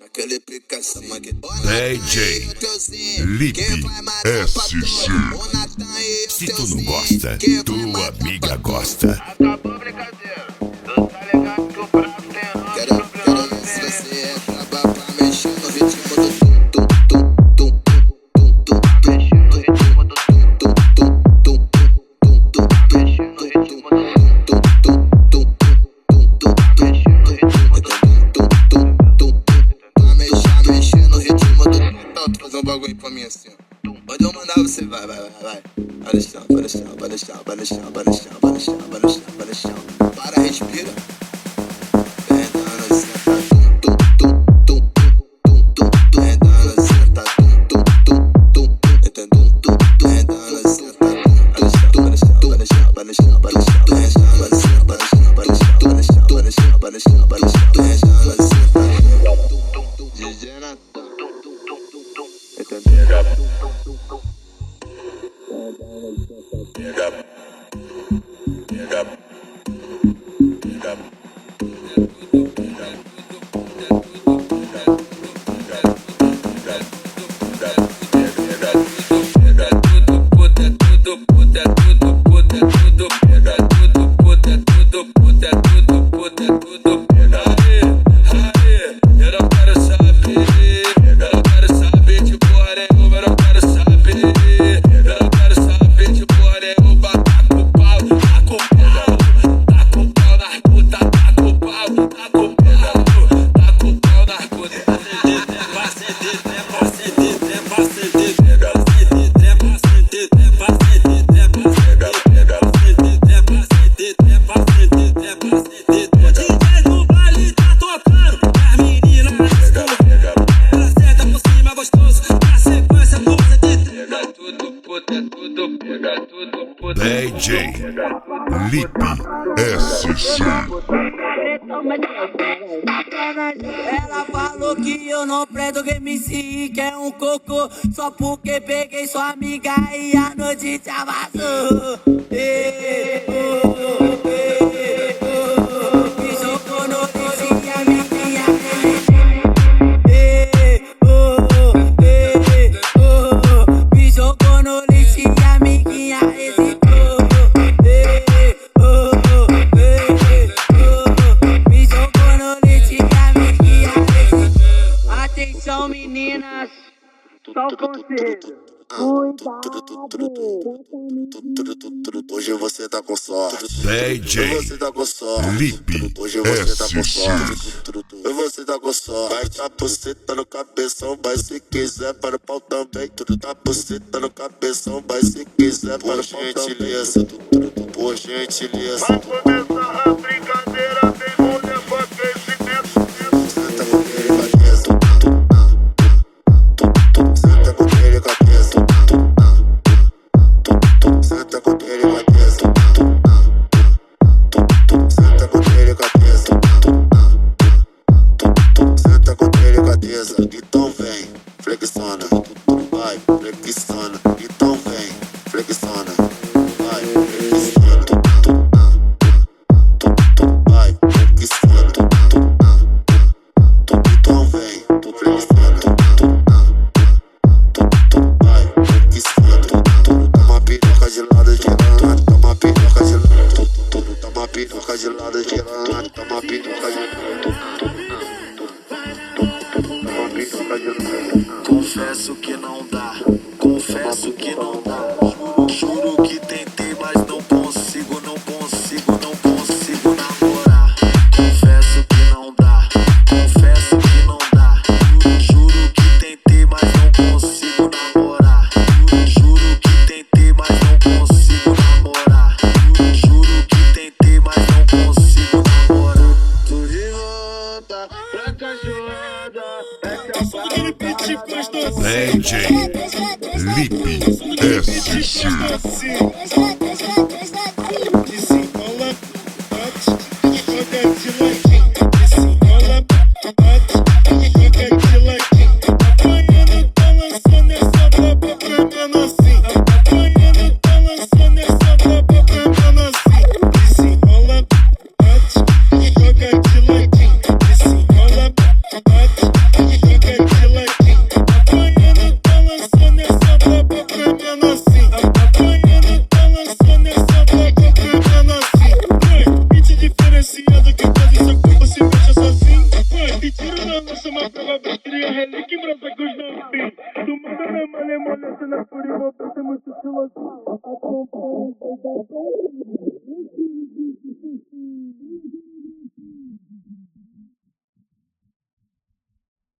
Aquele pica, essa maqueta. DJ Lipe SC. Se tu não gosta, tua amiga gosta. Acabou a brincadeira. Vai, vai, vai, vai Vai no chão, vai no chão, vai no chão, vai no chão, vai no chão, vai no chão, vai no chão, vai no chão Para, respira Pedana, senta, tum tum tum tum tum tum Pedana, senta, tum tum tum tum tum tum tum Pedana, senta, tum Vai no chão, vai no chão, vai no chão, vai no chão, vai no chão, vai no chão, vai no chão, vai no chão, vai no chão, vai no chão, vai no chão, vai no chão, Pedana, ended up Lipe SC. Ela falou que eu não presto que me MC que é um cocô Só porque peguei sua amiga e a noite te amassou Ê, Hoje você tá com sorte. DJ Hoje você tá com sorte. Lipe Hoje você tá com sorte. Hoje você tá com sorte. Vai tá buceta no cabeção, mas se quiser para o pau também. Tudo tá buceta no cabeção, mas se quiser para o pau gentileza. Por gentileza. Vai começar a i'ma toma pito, cayó. pra Joana é Lipe SC. Потому что человек, а потом поезд до